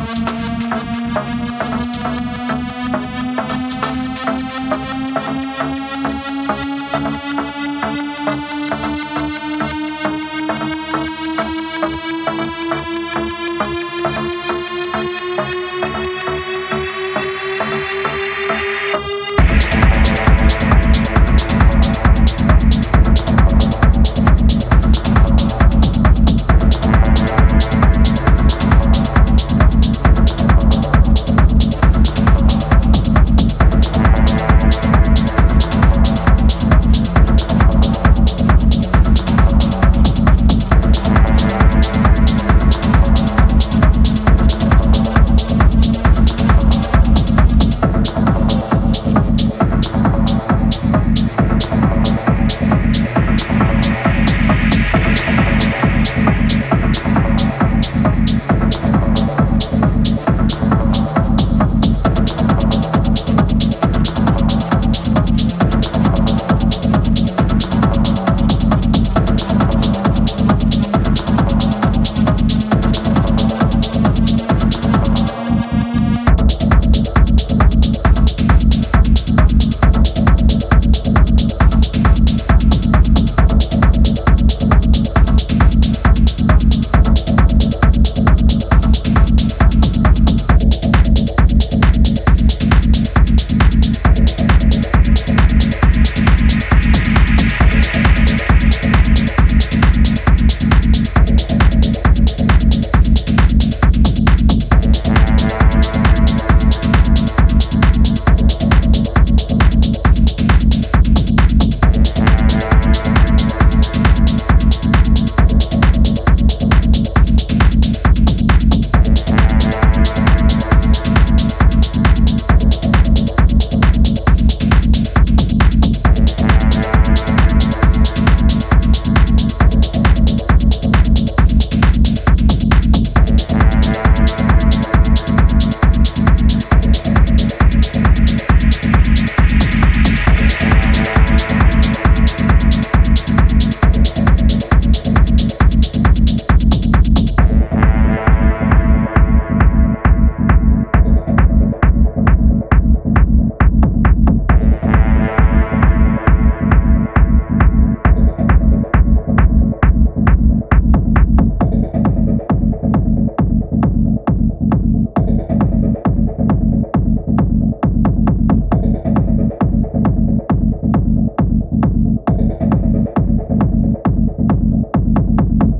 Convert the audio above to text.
Música